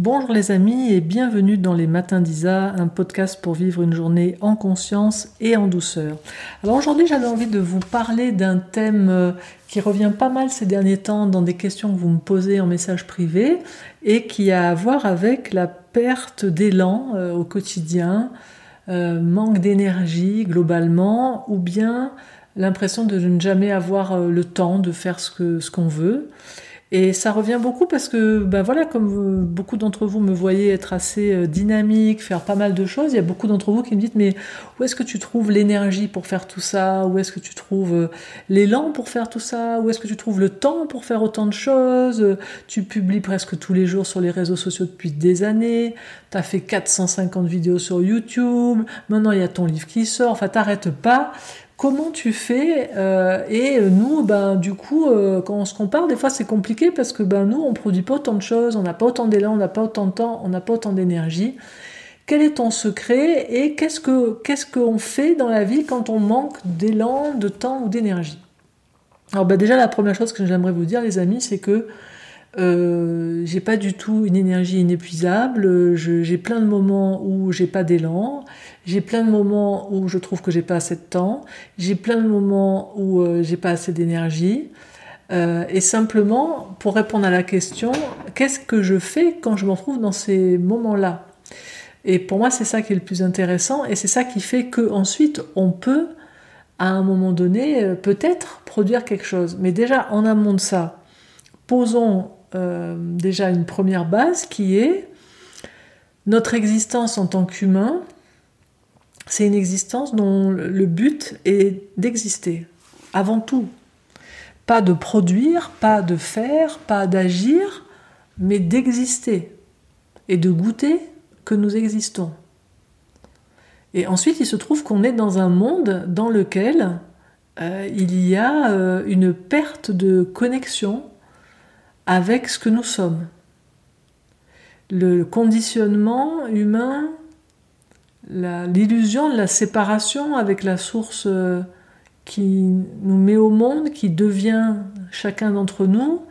Bonjour les amis et bienvenue dans les Matins d'Isa, un podcast pour vivre une journée en conscience et en douceur. Alors aujourd'hui j'avais envie de vous parler d'un thème euh, qui revient pas mal ces derniers temps dans des questions que vous me posez en message privé et qui a à voir avec la perte d'élan euh, au quotidien, euh, manque d'énergie globalement ou bien l'impression de ne jamais avoir le temps de faire ce qu'on ce qu'on veut. Et ça revient beaucoup parce que, ben voilà, comme beaucoup d'entre vous me voyez être assez euh, dynamique, faire pas mal de choses, il y a beaucoup d'entre vous qui me disent mais où est-ce que tu trouves l'énergie pour faire tout ça? Où est-ce que tu trouves euh, l'élan pour faire tout ça? Où est-ce que tu trouves le temps pour faire autant de choses? Tu publies presque tous les jours sur les réseaux sociaux depuis des années, tu as fait 450 vidéos sur YouTube, maintenant il y a ton livre qui sort, enfin t'arrêtes pas comment tu fais euh, Et nous, ben, du coup, euh, quand on se compare, des fois c'est compliqué parce que ben, nous, on produit pas autant de choses, on n'a pas autant d'élan, on n'a pas autant de temps, on n'a pas autant d'énergie. Quel est ton secret et qu'est-ce que qu'est-ce qu'on fait dans la vie quand on manque d'élan, de temps ou d'énergie? Alors ben, déjà, la première chose que j'aimerais vous dire, les amis, c'est que euh, j'ai pas du tout une énergie inépuisable. J'ai plein de moments où j'ai pas d'élan. J'ai plein de moments où je trouve que j'ai pas assez de temps. J'ai plein de moments où euh, j'ai pas assez d'énergie. Euh, et simplement, pour répondre à la question, qu'est-ce que je fais quand je m'en trouve dans ces moments-là? Et pour moi, c'est ça qui est le plus intéressant, et c'est ça qui fait que ensuite on peut, à un moment donné, euh, peut-être produire quelque chose. Mais déjà, en amont de ça, posons euh, déjà une première base qui est notre existence en tant qu'humain, c'est une existence dont le but est d'exister, avant tout. Pas de produire, pas de faire, pas d'agir, mais d'exister et de goûter que nous existons. Et ensuite, il se trouve qu'on est dans un monde dans lequel euh, il y a euh, une perte de connexion avec ce que nous sommes. Le conditionnement humain, l'illusion de la séparation avec la source euh, qui nous met au monde, qui devient chacun d'entre nous,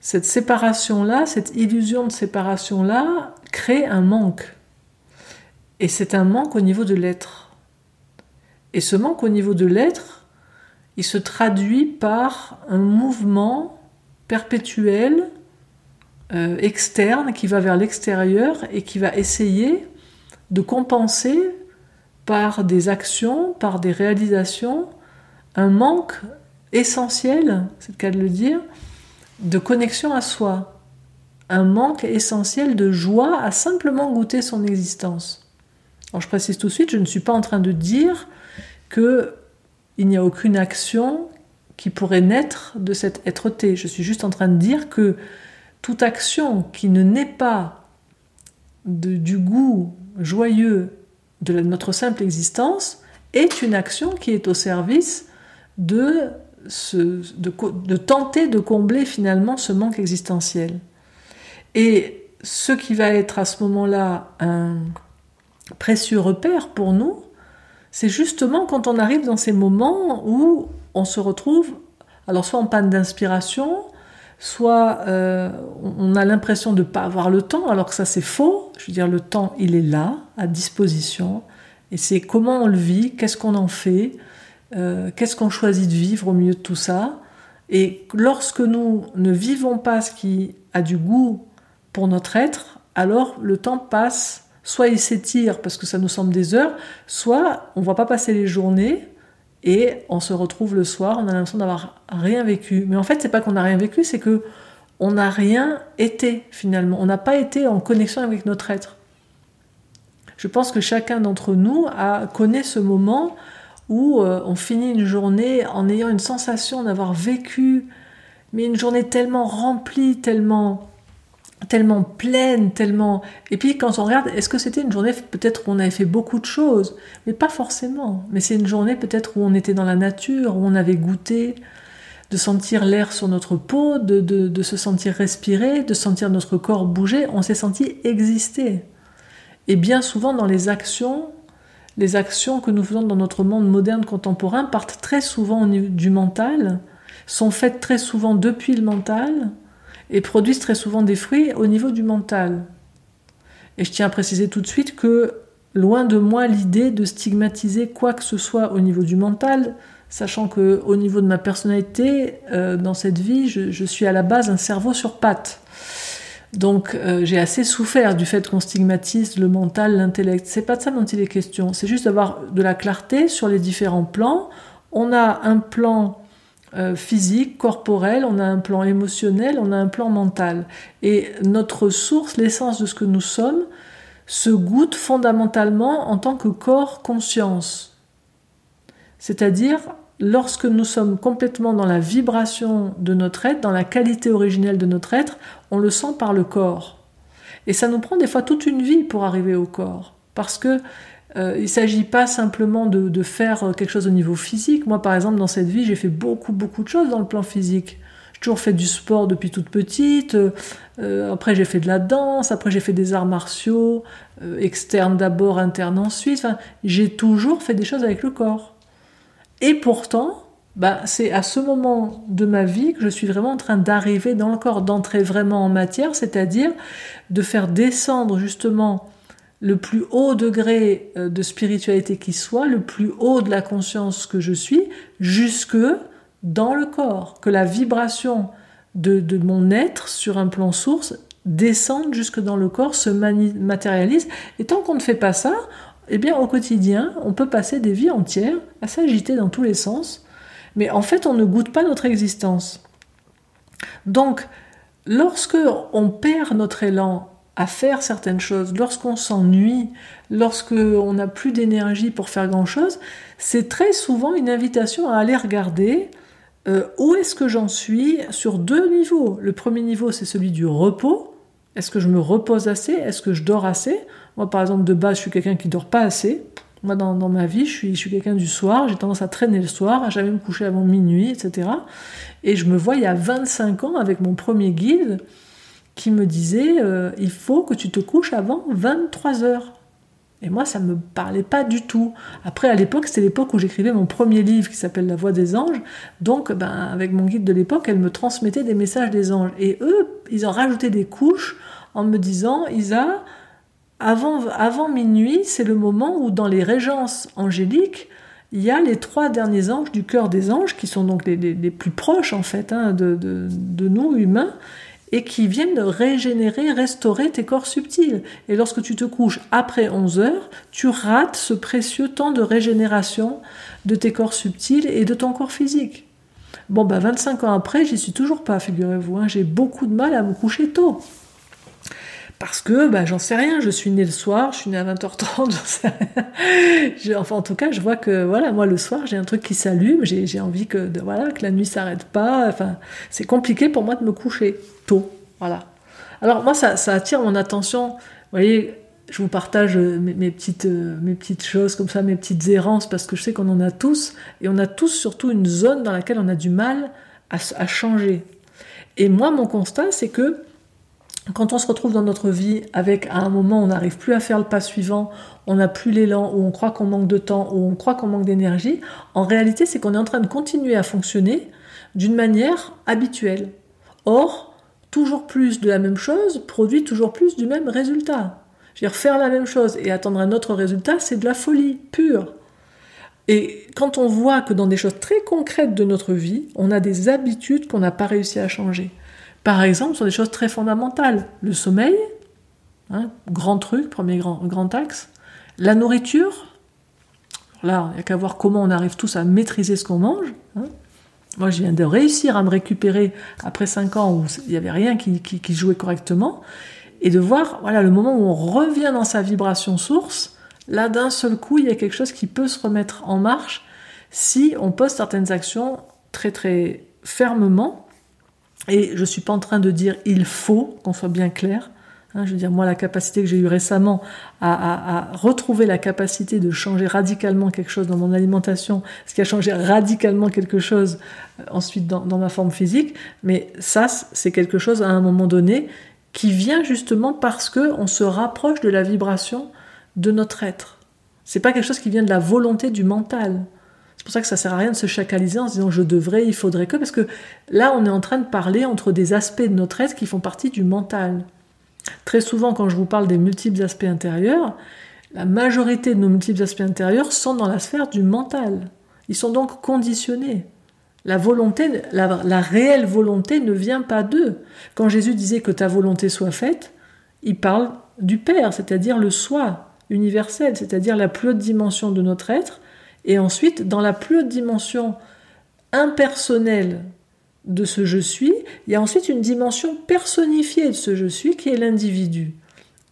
cette séparation-là, cette illusion de séparation-là, crée un manque. Et c'est un manque au niveau de l'être. Et ce manque au niveau de l'être, il se traduit par un mouvement perpétuel, euh, externe, qui va vers l'extérieur et qui va essayer de compenser par des actions, par des réalisations, un manque essentiel, c'est le cas de le dire, de connexion à soi, un manque essentiel de joie à simplement goûter son existence. Alors je précise tout de suite, je ne suis pas en train de dire que il n'y a aucune action qui pourrait naître de cette êtreté. Je suis juste en train de dire que toute action qui ne naît pas du goût joyeux de notre simple existence est une action qui est au service de, de tenter de combler finalement ce manque existentiel. Et ce qui va être à ce moment-là un précieux repère pour nous, c'est justement quand on arrive dans ces moments où on se retrouve, alors soit en panne d'inspiration, soit euh, on a l'impression de ne pas avoir le temps, alors que ça c'est faux. Je veux dire, le temps, il est là, à disposition, et c'est comment on le vit, qu'est-ce qu'on en fait, euh, qu'est-ce qu'on choisit de vivre au milieu de tout ça. Et lorsque nous ne vivons pas ce qui a du goût pour notre être, alors le temps passe, soit il s'étire parce que ça nous semble des heures, soit on ne voit pas passer les journées et on se retrouve le soir, on a l'impression d'avoir rien vécu. Mais en fait, c'est pas qu'on n'a rien vécu, c'est que on n'a rien été finalement. On n'a pas été en connexion avec notre être. Je pense que chacun d'entre nous connaît ce moment où euh, on finit une journée en ayant une sensation d'avoir vécu, mais une journée tellement remplie, tellement tellement pleine, tellement... Et puis quand on regarde, est-ce que c'était une journée peut-être où on avait fait beaucoup de choses? Mais pas forcément. Mais c'est une journée peut-être où on était dans la nature, où on avait goûté, de sentir l'air sur notre peau, de, de, se sentir respirer, de sentir notre corps bouger. On s'est senti exister. Et bien souvent dans les actions, les actions que nous faisons dans notre monde moderne contemporain partent très souvent du mental, sont faites très souvent depuis le mental, et produisent très souvent des fruits au niveau du mental. Et je tiens à préciser tout de suite que loin de moi l'idée de stigmatiser quoi que ce soit au niveau du mental, sachant que au niveau de ma personnalité, euh, dans cette vie, je, suis à la base un cerveau sur pattes. Donc euh, j'ai assez souffert du fait qu'on stigmatise le mental, l'intellect. C'est pas de ça dont il est question. C'est juste d'avoir de la clarté sur les différents plans. On a un plan euh, physique, corporel, on a un plan émotionnel, on a un plan mental. Et notre source, l'essence de ce que nous sommes, se goûte fondamentalement en tant que corps conscience. C'est-à-dire lorsque nous sommes complètement dans la vibration de notre être, dans la qualité originelle de notre être, on le sent par le corps. Et ça nous prend des fois toute une vie pour arriver au corps. Parce que euh, il ne s'agit pas simplement de, faire quelque chose au niveau physique. Moi, par exemple, dans cette vie, j'ai fait beaucoup, beaucoup de choses dans le plan physique. J'ai toujours fait du sport depuis toute petite. Euh, après, j'ai fait de la danse. Après, j'ai fait des arts martiaux, euh, externes d'abord, internes ensuite. j'ai toujours fait des choses avec le corps. Et pourtant, bah, c'est à ce moment de ma vie que je suis vraiment en train d'arriver dans le corps, d'entrer vraiment en matière, c'est-à-dire de faire descendre justement le plus haut degré euh, de spiritualité qui soit, le plus haut de la conscience que je suis, jusque dans le corps, que la vibration de, mon être sur un plan source descende jusque dans le corps, se matérialise. Et tant qu'on ne fait pas ça, eh bien, au quotidien, on peut passer des vies entières à s'agiter dans tous les sens, mais en fait, on ne goûte pas notre existence. Donc, lorsque on perd notre élan à faire certaines choses, lorsqu'on s'ennuie, lorsqu'on n'a plus d'énergie pour faire grand-chose, c'est très souvent une invitation à aller regarder euh, où est-ce que j'en suis sur deux niveaux. Le premier niveau, c'est celui du repos. Est-ce que je me repose assez? Est-ce que je dors assez? Moi, par exemple, de base, je suis quelqu'un qui dort pas assez. Moi, dans, ma vie, je suis, je suis quelqu'un du soir. J'ai tendance à traîner le soir, à jamais me coucher avant minuit, etc. Et je me vois il y a 25 ans avec mon premier guide qui me disait euh, il faut que tu te couches avant 23 heures. Et moi, ça me parlait pas du tout. Après, à l'époque, c'était l'époque où j'écrivais mon premier livre qui s'appelle La Voix des anges. Donc, ben, avec mon guide de l'époque, elle me transmettait des messages des anges. Et eux, ils ont rajouté des couches en me disant Isa, avant, minuit, c'est le moment où dans les régences angéliques, il y a les trois derniers anges du cœur des anges, qui sont donc les, plus proches en fait hein, de, nous humains, et qui viennent régénérer, restaurer tes corps subtils. Et lorsque tu te couches après 11 heures, tu rates ce précieux temps de régénération de tes corps subtils et de ton corps physique. Bon, bah 25 ans après, j'y suis toujours pas, figurez-vous. Hein. J'ai beaucoup de mal à me coucher tôt parce que bah, j'en sais rien, je suis née le soir, je suis née à 20h30, j'en sais rien. Enfin, en tout cas, je vois que voilà, moi le soir, j'ai un truc qui s'allume, j'ai envie que, voilà, que la nuit s'arrête pas. Enfin, c'est compliqué pour moi de me coucher tôt. Voilà. Alors, moi, ça, attire mon attention. Vous voyez, je vous partage mes, petites, mes petites choses comme ça, mes petites errances, parce que je sais qu'on en a tous, et on a tous surtout une zone dans laquelle on a du mal à changer. Et moi, mon constat, c'est que quand on se retrouve dans notre vie avec à un moment on n'arrive plus à faire le pas suivant, on n'a plus l'élan, ou on croit qu'on manque de temps, ou on croit qu'on manque d'énergie, en réalité c'est qu'on est en train de continuer à fonctionner d'une manière habituelle. Or, toujours plus de la même chose produit toujours plus du même résultat. Je veux dire, faire la même chose et attendre un autre résultat, c'est de la folie pure. Et quand on voit que dans des choses très concrètes de notre vie, on a des habitudes qu'on n'a pas réussi à changer. Par exemple, sur des choses très fondamentales. Le sommeil, hein, grand truc, premier grand, grand axe. La nourriture, là, il n'y a qu'à voir comment on arrive tous à maîtriser ce qu'on mange. Hein. Moi, je viens de réussir à me récupérer après 5 ans où il n'y avait rien qui, qui, jouait correctement. Et de voir, voilà, le moment où on revient dans sa vibration source, là, d'un seul coup, il y a quelque chose qui peut se remettre en marche si on pose certaines actions très, très fermement et je ne suis pas en train de dire il faut, qu'on soit bien clair. Hein, je veux dire, moi, la capacité que j'ai eue récemment à, retrouver la capacité de changer radicalement quelque chose dans mon alimentation, ce qui a changé radicalement quelque chose euh, ensuite dans, ma forme physique, mais ça, c'est quelque chose à un moment donné qui vient justement parce que on se rapproche de la vibration de notre être. C'est pas quelque chose qui vient de la volonté du mental. C'est pour ça que ça sert à rien de se chacaliser en se disant je devrais, il faudrait que, parce que là on est en train de parler entre des aspects de notre être qui font partie du mental. Très souvent, quand je vous parle des multiples aspects intérieurs, la majorité de nos multiples aspects intérieurs sont dans la sphère du mental. Ils sont donc conditionnés. La volonté, la, réelle volonté ne vient pas d'eux. Quand Jésus disait que ta volonté soit faite, il parle du Père, c'est-à-dire le soi universel, c'est-à-dire la plus haute dimension de notre être. Et ensuite, dans la plus haute dimension impersonnelle de ce je suis, il y a ensuite une dimension personnifiée de ce je suis qui est l'individu.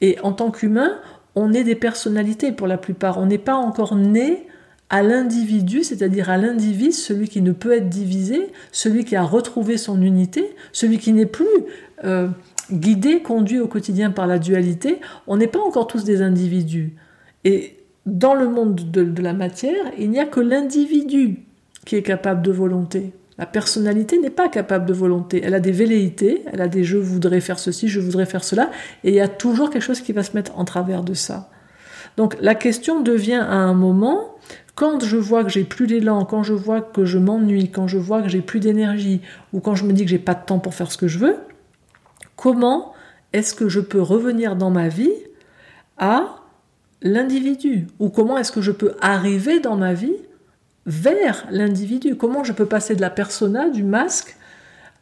Et en tant qu'humain, on est des personnalités pour la plupart. On n'est pas encore né à l'individu, c'est-à-dire à l'individu, celui qui ne peut être divisé, celui qui a retrouvé son unité, celui qui n'est plus euh, guidé, conduit au quotidien par la dualité. On n'est pas encore tous des individus. Et dans le monde de la matière, il n'y a que l'individu qui est capable de volonté. La personnalité n'est pas capable de volonté. Elle a des velléités, elle a des je voudrais faire ceci, je voudrais faire cela, et il y a toujours quelque chose qui va se mettre en travers de ça. Donc la question devient à un moment, quand je vois que j'ai plus d'élan, quand je vois que je m'ennuie, quand je vois que j'ai plus d'énergie, ou quand je me dis que j'ai pas de temps pour faire ce que je veux, comment est-ce que je peux revenir dans ma vie à l'individu Ou comment est-ce que je peux arriver dans ma vie vers l'individu? Comment je peux passer de la persona, du masque,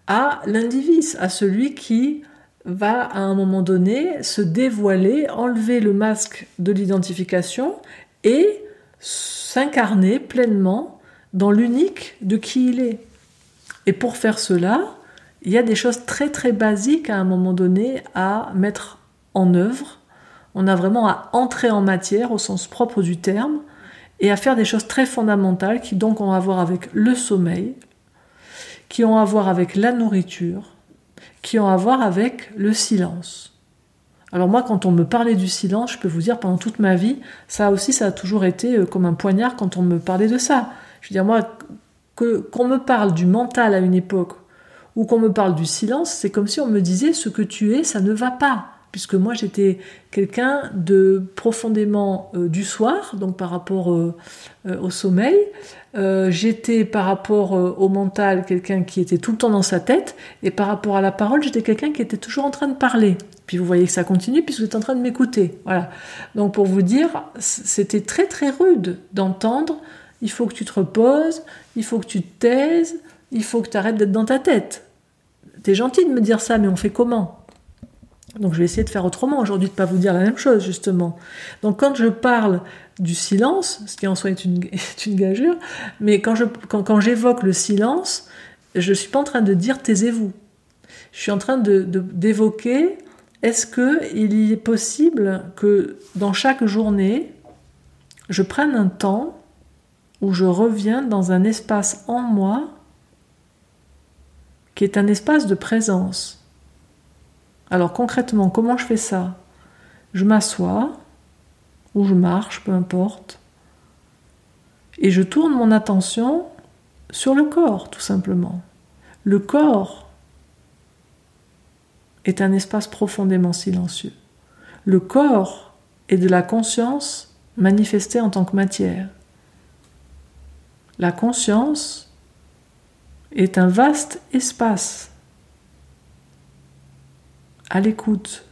à l'individu, à celui qui va à un moment donné se dévoiler, enlever le masque de l'identification et s'incarner pleinement dans l'unique de qui il est. Et pour faire cela, il y a des choses très très basiques à un moment donné à mettre en œuvre. On a vraiment à entrer en matière au sens propre du terme et à faire des choses très fondamentales qui donc ont à voir avec le sommeil, qui ont à voir avec la nourriture, qui ont à voir avec le silence. Alors moi, quand on me parlait du silence, je peux vous dire, pendant toute ma vie, ça aussi, ça a toujours été euh, comme un poignard quand on me parlait de ça. Je veux dire, moi, qu'on me parle du mental à une époque, ou qu'on me parle du silence, c'est comme si on me disait, ce que tu es, ça ne va pas puisque moi j'étais quelqu'un de profondément euh, du soir, donc par rapport euh, euh, au sommeil. j'étais par rapport au mental quelqu'un qui était tout le temps dans sa tête, et par rapport à la parole, j'étais quelqu'un qui était toujours en train de parler. Puis vous voyez que ça continue, puisque vous êtes en train de m'écouter. Voilà. Donc pour vous dire, c'était très très rude d'entendre. Il faut que tu te reposes, il faut que tu te taises, il faut que tu arrêtes d'être dans ta tête. T'es gentil de me dire ça, mais on fait comment? Donc je vais essayer de faire autrement aujourd'hui, de ne pas vous dire la même chose justement. Donc quand je parle du silence, ce qui en soi est une, gageure, mais quand, quand, j'évoque le silence, je ne suis pas en train de dire taisez-vous. Je suis en train d'évoquer de, est-ce qu'il est possible que dans chaque journée, je prenne un temps où je reviens dans un espace en moi qui est un espace de présence alors concrètement, comment je fais ça? Je m'assois, ou je marche, peu importe, et je tourne mon attention sur le corps, tout simplement. Le corps est un espace profondément silencieux. Le corps est de la conscience manifestée en tant que matière. La conscience est un vaste espace à l'écoute,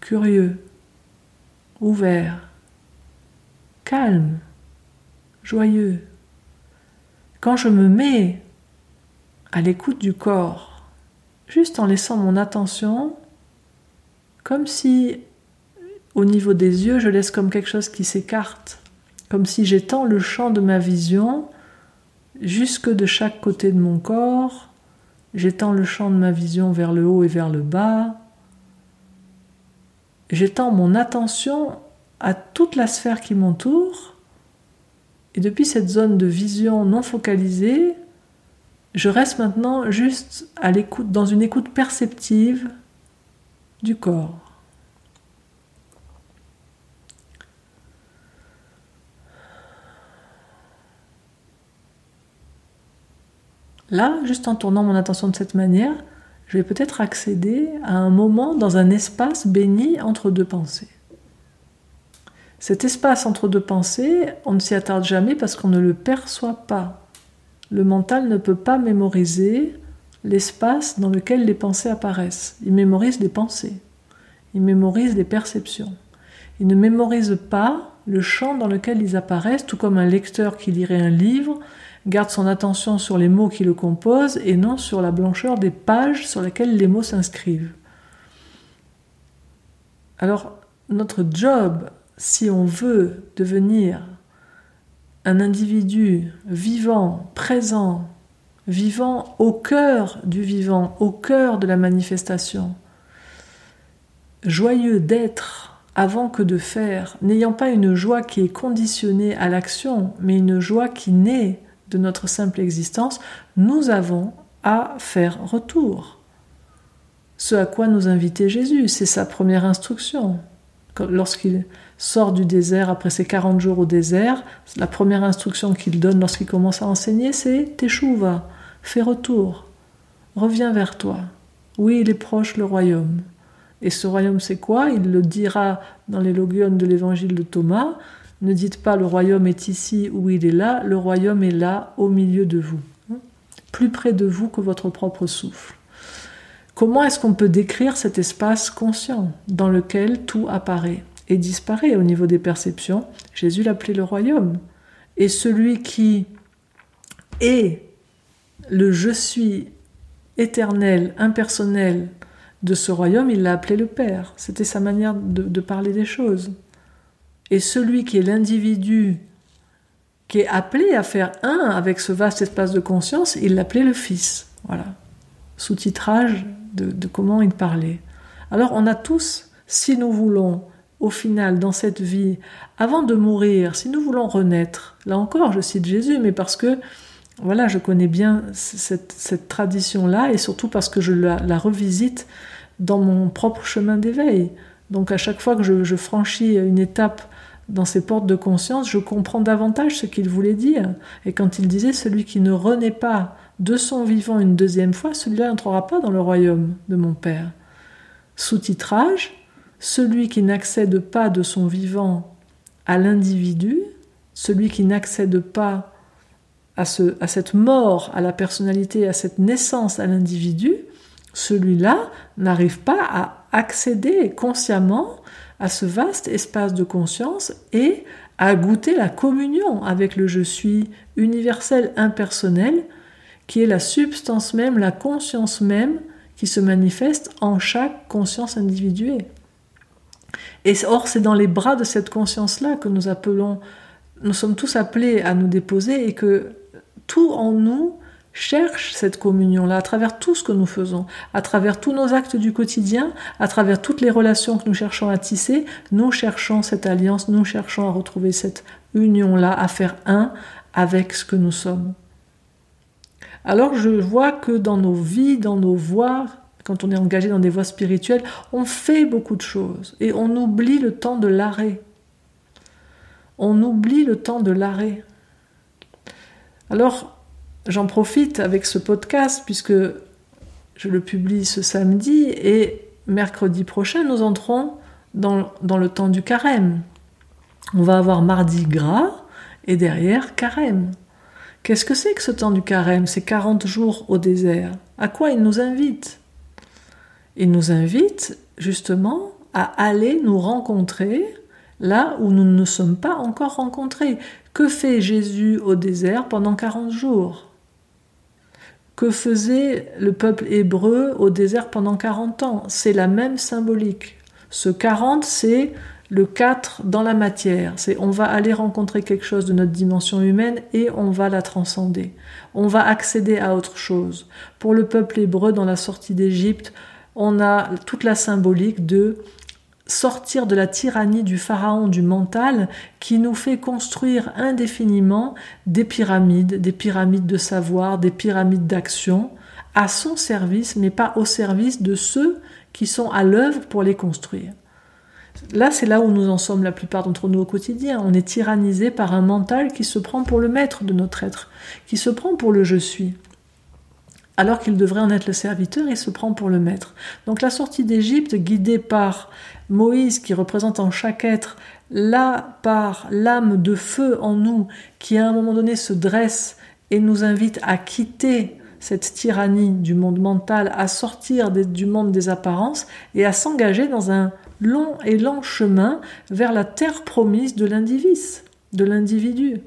curieux, ouvert, calme, joyeux. Quand je me mets à l'écoute du corps, juste en laissant mon attention, comme si au niveau des yeux, je laisse comme quelque chose qui s'écarte, comme si j'étends le champ de ma vision jusque de chaque côté de mon corps, J'étends le champ de ma vision vers le haut et vers le bas. J'étends mon attention à toute la sphère qui m'entoure. Et depuis cette zone de vision non focalisée, je reste maintenant juste à l'écoute, dans une écoute perceptive du corps. Là, juste en tournant mon attention de cette manière, je vais peut-être accéder à un moment dans un espace béni entre deux pensées. Cet espace entre deux pensées, on ne s'y attarde jamais parce qu'on ne le perçoit pas. Le mental ne peut pas mémoriser l'espace dans lequel les pensées apparaissent. Il mémorise les pensées. ils mémorisent les perceptions. Ils ne mémorisent pas le champ dans lequel ils apparaissent, tout comme un lecteur qui lirait un livre garde son attention sur les mots qui le composent et non sur la blancheur des pages sur lesquelles les mots s'inscrivent. Alors, notre job, si on veut devenir un individu vivant, présent, vivant au cœur du vivant, au cœur de la manifestation, joyeux d'être avant que de faire, n'ayant pas une joie qui est conditionnée à l'action, mais une joie qui naît notre simple existence, nous avons à faire retour. Ce à quoi nous invitait Jésus, c'est sa première instruction. Lorsqu'il sort du désert après ses 40 jours au désert, la première instruction qu'il donne lorsqu'il commence à enseigner, c'est Teshuva, fais retour, reviens vers toi. Oui, il est proche le royaume. Et ce royaume, c'est quoi? Il le dira dans les logiones de l'évangile de Thomas. Ne dites pas le royaume est ici ou il est là, le royaume est là, au milieu de vous, plus près de vous que votre propre souffle. Comment est-ce qu'on peut décrire cet espace conscient dans lequel tout apparaît et disparaît au niveau des perceptions? Jésus l'appelait le royaume. Et celui qui est le je suis éternel, impersonnel de ce royaume, il l'a appelé le Père. C'était sa manière de, parler des choses. Et celui qui est l'individu qui est appelé à faire un avec ce vaste espace de conscience, il l'appelait le Fils. Voilà. Sous-titrage de, comment il parlait. Alors on a tous, si nous voulons, au final, dans cette vie, avant de mourir, si nous voulons renaître, là encore, je cite Jésus, mais parce que voilà, je connais bien cette, tradition-là et surtout parce que je la, revisite dans mon propre chemin d'éveil. Donc à chaque fois que je, franchis une étape dans ces portes de conscience, je comprends davantage ce qu'il voulait dire. Et quand il disait celui qui ne renaît pas de son vivant une deuxième fois, celui-là n'entrera pas dans le royaume de mon Père. Sous-titrage, celui qui n'accède pas de son vivant à l'individu, celui qui n'accède pas à, ce, à cette mort, à la personnalité, à cette naissance à l'individu, celui-là n'arrive pas à accéder consciemment à ce vaste espace de conscience et à goûter la communion avec le je suis universel, impersonnel, qui est la substance même, la conscience même qui se manifeste en chaque conscience individuée. Et or, c'est dans les bras de cette conscience-là que nous appelons, nous sommes tous appelés à nous déposer et que tout en nous cherche cette communion-là à travers tout ce que nous faisons, à travers tous nos actes du quotidien, à travers toutes les relations que nous cherchons à tisser, nous cherchons cette alliance, nous cherchons à retrouver cette union-là, à faire un avec ce que nous sommes. Alors je vois que dans nos vies, dans nos voies, quand on est engagé dans des voies spirituelles, on fait beaucoup de choses et on oublie le temps de l'arrêt. On oublie le temps de l'arrêt. Alors, j'en profite avec ce podcast puisque je le publie ce samedi et mercredi prochain, nous entrons dans, le temps du carême. On va avoir mardi gras et derrière carême. Qu'est-ce que c'est que ce temps du carême? Ces 40 jours au désert. À quoi il nous invite? Il nous invite justement à aller nous rencontrer là où nous ne sommes pas encore rencontrés. Que fait Jésus au désert pendant 40 jours? Que faisait le peuple hébreu au désert pendant 40 ans C'est la même symbolique. Ce 40, c'est le 4 dans la matière. C'est on va aller rencontrer quelque chose de notre dimension humaine et on va la transcender. On va accéder à autre chose. Pour le peuple hébreu, dans la sortie d'Égypte, on a toute la symbolique de sortir de la tyrannie du pharaon du mental qui nous fait construire indéfiniment des pyramides, des pyramides de savoir, des pyramides d'action, à son service, mais pas au service de ceux qui sont à l'œuvre pour les construire. Là, c'est là où nous en sommes la plupart d'entre nous au quotidien. On est tyrannisé par un mental qui se prend pour le maître de notre être, qui se prend pour le je suis alors qu'il devrait en être le serviteur, il se prend pour le maître. Donc la sortie d'Égypte, guidée par Moïse, qui représente en chaque être la part, l'âme de feu en nous, qui à un moment donné se dresse et nous invite à quitter cette tyrannie du monde mental, à sortir du monde des apparences et à s'engager dans un long et lent chemin vers la terre promise de l'indivice, de l'individu.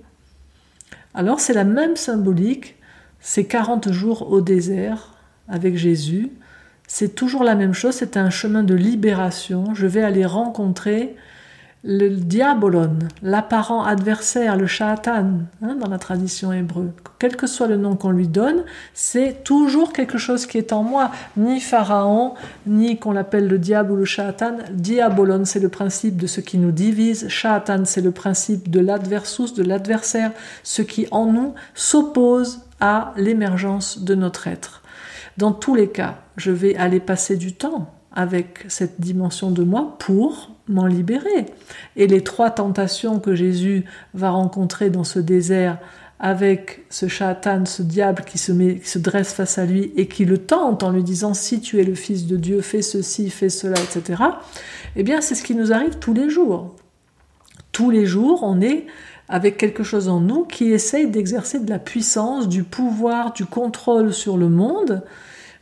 Alors c'est la même symbolique, ces 40 jours au désert avec Jésus, c'est toujours la même chose, c'est un chemin de libération. Je vais aller rencontrer le diabolon, l'apparent adversaire, le shatan, hein, dans la tradition hébreu. Quel que soit le nom qu'on lui donne, c'est toujours quelque chose qui est en moi. Ni pharaon, ni qu'on l'appelle le diable ou le shatan. Diabolon, c'est le principe de ce qui nous divise. Shatan, c'est le principe de l'adversus, de l'adversaire, ce qui en nous s'oppose à l'émergence de notre être. Dans tous les cas, je vais aller passer du temps avec cette dimension de moi pour m'en libérer. Et les trois tentations que Jésus va rencontrer dans ce désert avec ce chatan, ce diable qui se, met, qui se dresse face à lui et qui le tente en lui disant si tu es le Fils de Dieu, fais ceci, fais cela, etc. Eh bien, c'est ce qui nous arrive tous les jours. Tous les jours, on est avec quelque chose en nous qui essaye d'exercer de la puissance, du pouvoir, du contrôle sur le monde,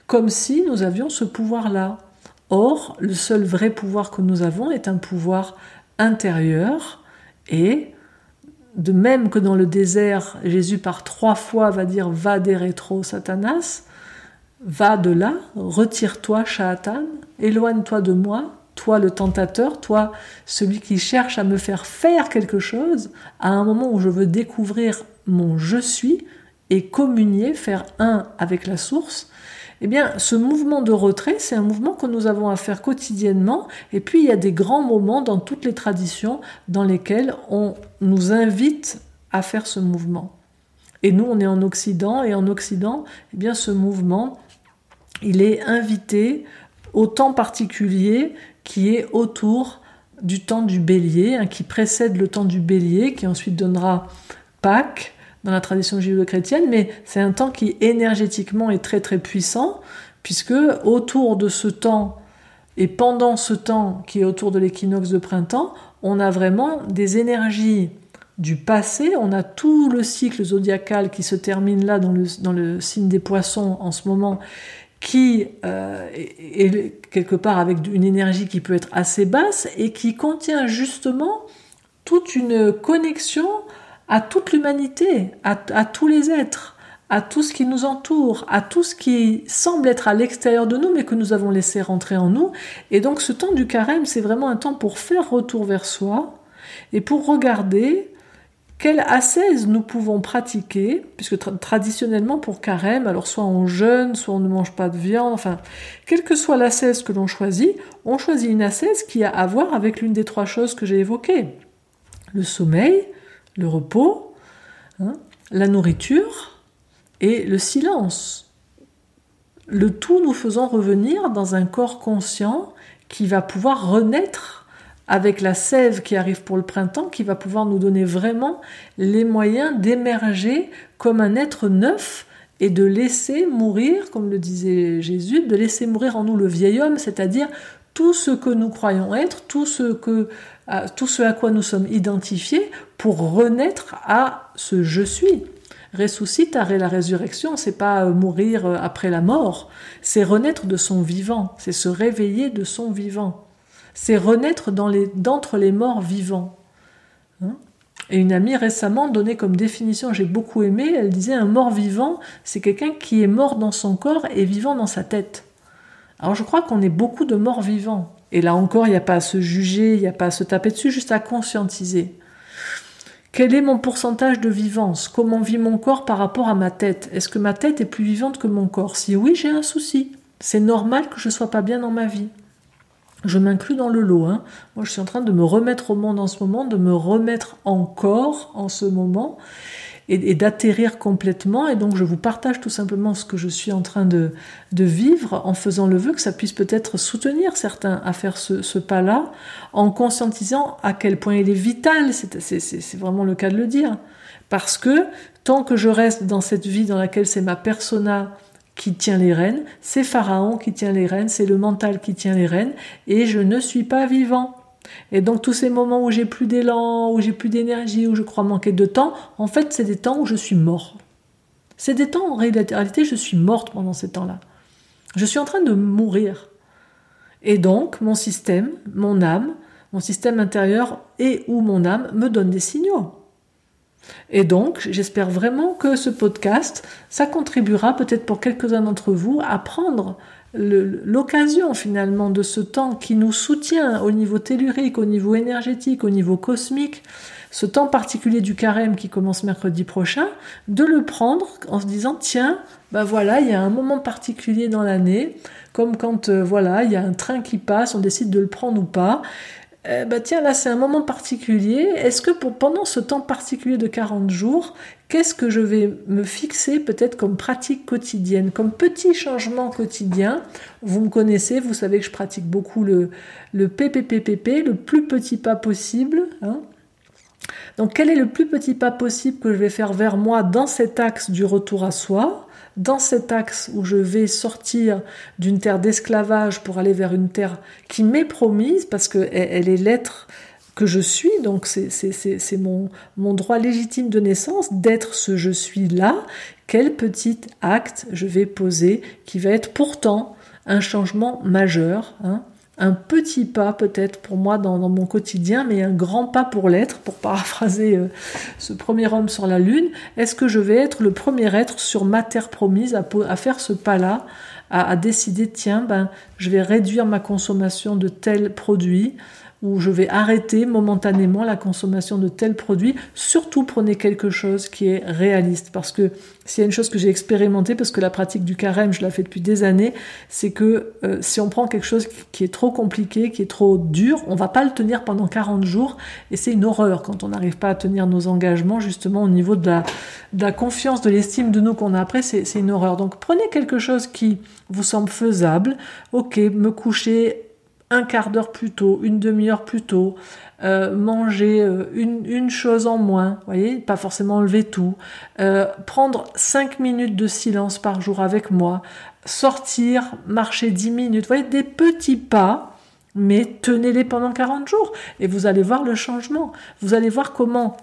comme si nous avions ce pouvoir-là. Or, le seul vrai pouvoir que nous avons est un pouvoir intérieur et de même que dans le désert, Jésus par trois fois va dire va des rétro Satanas, va de là, retire-toi Shatan, éloigne-toi de moi, toi le tentateur, toi celui qui cherche à me faire faire quelque chose, à un moment où je veux découvrir mon je suis et communier, faire un avec la source, eh bien, ce mouvement de retrait, c'est un mouvement que nous avons à faire quotidiennement. Et puis, il y a des grands moments dans toutes les traditions dans lesquels on nous invite à faire ce mouvement. Et nous, on est en Occident, et en Occident, eh bien, ce mouvement, il est invité au temps particulier qui est autour du temps du bélier, hein, qui précède le temps du bélier, qui ensuite donnera Pâques, dans la tradition judéo-chrétienne, mais c'est un temps qui énergétiquement est très très puissant, puisque autour de ce temps et pendant ce temps qui est autour de l'équinoxe de printemps, on a vraiment des énergies du passé, on a tout le cycle zodiacal qui se termine là dans le, signe des poissons en ce moment, qui euh, est quelque part avec une énergie qui peut être assez basse et qui contient justement toute une connexion à toute l'humanité, à, tous les êtres, à tout ce qui nous entoure, à tout ce qui semble être à l'extérieur de nous, mais que nous avons laissé rentrer en nous. Et donc ce temps du carême, c'est vraiment un temps pour faire retour vers soi et pour regarder quelle ascèse nous pouvons pratiquer, puisque traditionnellement pour carême, alors soit on jeûne, soit on ne mange pas de viande, enfin, quelle que soit l'ascèse que l'on choisit, on choisit une ascèse qui a à voir avec l'une des trois choses que j'ai évoquées. Le sommeil, le repos, hein, la nourriture et le silence. Le tout nous faisant revenir dans un corps conscient qui va pouvoir renaître avec la sève qui arrive pour le printemps, qui va pouvoir nous donner vraiment les moyens d'émerger comme un être neuf et de laisser mourir, comme le disait Jésus, de laisser mourir en nous le vieil homme, c'est-à-dire tout ce que nous croyons être, tout ce que tout ce à quoi nous sommes identifiés pour renaître à ce je suis. Ressuscitare la résurrection, c'est pas euh, mourir euh, après la mort, c'est renaître de son vivant, c'est se réveiller de son vivant, c'est renaître d'entre les, morts vivants. Hein? et une amie récemment donnait comme définition, j'ai beaucoup aimé, elle disait un mort vivant, c'est quelqu'un qui est mort dans son corps et vivant dans sa tête. Alors je crois qu'on est beaucoup de morts vivants. Et là encore, il n'y a pas à se juger, il n'y a pas à se taper dessus, juste à conscientiser. Quel est mon pourcentage de vivance? Comment vit mon corps par rapport à ma tête? Est-ce que ma tête est plus vivante que mon corps? Si oui, j'ai un souci. C'est normal que je ne sois pas bien dans ma vie. Je m'inclus dans le lot. Hein. Moi, je suis en train de me remettre au monde en ce moment, de me remettre encore en ce moment et, d'atterrir complètement. Et donc je vous partage tout simplement ce que je suis en train de, vivre en faisant le vœu que ça puisse peut-être soutenir certains à faire ce, pas-là, en conscientisant à quel point il est vital, c'est vraiment le cas de le dire. Parce que tant que je reste dans cette vie dans laquelle c'est ma persona qui tient les rênes, c'est Pharaon qui tient les rênes, c'est le mental qui tient les rênes, et je ne suis pas vivant. Et donc tous ces moments où j'ai plus d'élan, où j'ai plus d'énergie, où je crois manquer de temps, en fait c'est des temps où je suis mort. C'est des temps en réalité je suis morte pendant ces temps-là. Je suis en train de mourir. Et donc, mon système, mon âme, mon système intérieur et ou mon âme me donnent des signaux. Et donc, j'espère vraiment que ce podcast, ça contribuera peut-être pour quelques-uns d'entre vous à prendre l'occasion finalement de ce temps qui nous soutient au niveau tellurique, au niveau énergétique, au niveau cosmique, ce temps particulier du carême qui commence mercredi prochain, de le prendre en se disant tiens, ben voilà, il y a un moment particulier dans l'année, comme quand euh, voilà, il y a un train qui passe, on décide de le prendre ou pas. Eh ben tiens, là c'est un moment particulier. Est-ce que pendant ce temps particulier de 40 jours, qu'est-ce que je vais me fixer peut-être comme pratique quotidienne, comme petit changement quotidien? Vous me connaissez, vous savez que je pratique beaucoup le, le PPPPP, le plus petit pas possible. Hein. Donc quel est le plus petit pas possible que je vais faire vers moi dans cet axe du retour à soi dans cet axe où je vais sortir d'une terre d'esclavage pour aller vers une terre qui m'est promise, parce qu'elle elle est l'être que je suis, donc c'est mon, mon droit légitime de naissance d'être ce je suis là, quel petit acte je vais poser qui va être pourtant un changement majeur, hein, un petit pas peut-être pour moi dans, mon quotidien, mais un grand pas pour l'être, pour paraphraser euh, ce premier homme sur la Lune. Est-ce que je vais être le premier être sur ma terre promise à, faire ce pas-là, à, à, décider, tiens, ben, je vais réduire ma consommation de tel produit, où je vais arrêter momentanément la consommation de tels produits. Surtout prenez quelque chose qui est réaliste parce que s'il y a une chose que j'ai expérimentée, parce que la pratique du carême, je la fais depuis des années, c'est que euh, si on prend quelque chose qui est trop compliqué, qui est trop dur, on va pas le tenir pendant 40 jours et c'est une horreur quand on n'arrive pas à tenir nos engagements justement au niveau de la, de la confiance, de l'estime de nous qu'on a après, c'est une horreur. Donc prenez quelque chose qui vous semble faisable. Ok, me coucher un quart d'heure plus tôt, une demi-heure plus tôt, euh, manger euh, une, une, chose en moins, voyez, pas forcément enlever tout, euh, prendre cinq minutes de silence par jour avec moi, sortir, marcher dix minutes, voyez, des petits pas, mais tenez-les pendant 40 jours et vous allez voir le changement. Vous allez voir comment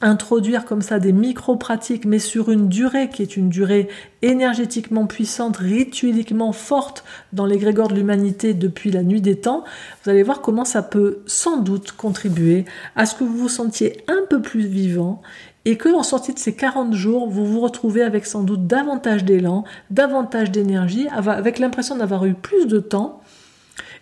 introduire comme ça des micro-pratiques, mais sur une durée qui est une durée énergétiquement puissante, ritueliquement forte dans l'égrégore de l'humanité depuis la nuit des temps, vous allez voir comment ça peut sans doute contribuer à ce que vous vous sentiez un peu plus vivant et que en sortie de ces 40 jours, vous vous retrouvez avec sans doute davantage d'élan, davantage d'énergie, avec l'impression d'avoir eu plus de temps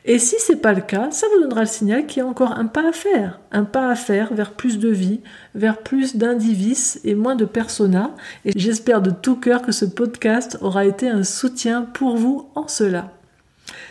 et si c'est pas le cas, ça vous donnera le signal qu'il y a encore un pas à faire, un pas à faire vers plus de vie, vers plus d'indivis et moins de persona. Et j'espère de tout cœur que ce podcast aura été un soutien pour vous en cela.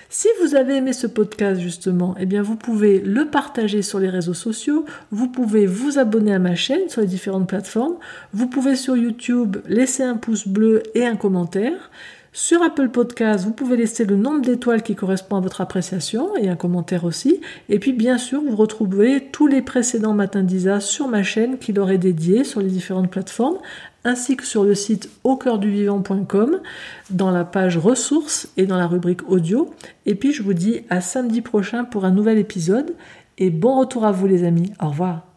Si vous avez aimé ce podcast justement, eh bien vous pouvez le partager sur les réseaux sociaux, vous pouvez vous abonner à ma chaîne sur les différentes plateformes, vous pouvez sur YouTube laisser un pouce bleu et un commentaire. Sur Apple Podcast, vous pouvez laisser le nombre d'étoiles qui correspond à votre appréciation et un commentaire aussi. Et puis bien sûr, vous retrouvez tous les précédents matins d'Isa sur ma chaîne qui leur est dédiée sur les différentes plateformes, ainsi que sur le site au vivant.com dans la page ressources et dans la rubrique audio. Et puis je vous dis à samedi prochain pour un nouvel épisode et bon retour à vous les amis. Au revoir.